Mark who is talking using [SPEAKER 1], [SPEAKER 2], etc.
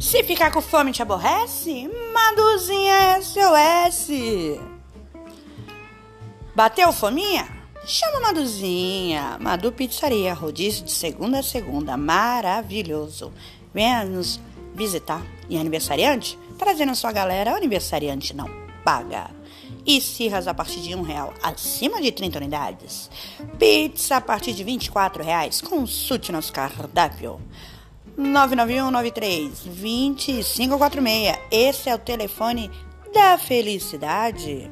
[SPEAKER 1] Se ficar com fome te aborrece, Maduzinha SOS. Bateu fominha? Chama Maduzinha. Madu Pizzaria, rodízio de segunda a segunda, maravilhoso. Venha nos visitar. E aniversariante? Trazendo sua galera, aniversariante não paga. E cirras a partir de um real, acima de 30 unidades. Pizza a partir de 24 reais. Consulte nosso cardápio. 99193 2546. Esse é o telefone da felicidade.